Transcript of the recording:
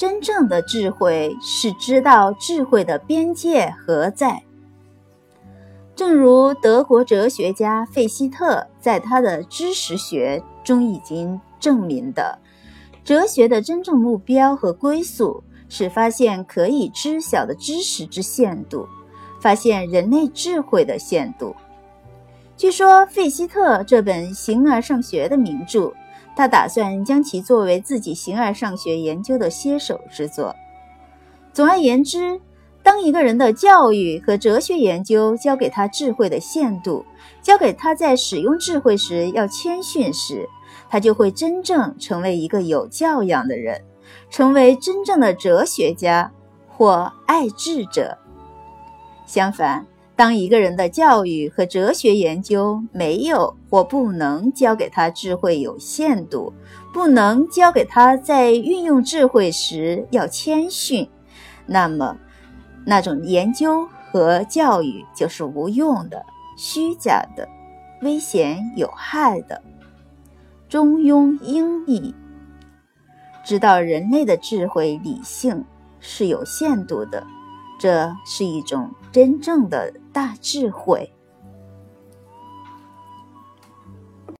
真正的智慧是知道智慧的边界何在。正如德国哲学家费希特在他的《知识学》中已经证明的，哲学的真正目标和归宿是发现可以知晓的知识之限度，发现人类智慧的限度。据说费希特这本形而上学的名著，他打算将其作为自己形而上学研究的写手之作。总而言之。当一个人的教育和哲学研究教给他智慧的限度，教给他在使用智慧时要谦逊时，他就会真正成为一个有教养的人，成为真正的哲学家或爱智者。相反，当一个人的教育和哲学研究没有或不能教给他智慧有限度，不能教给他在运用智慧时要谦逊，那么。那种研究和教育就是无用的、虚假的、危险有害的。中庸英义，知道人类的智慧理性是有限度的，这是一种真正的大智慧。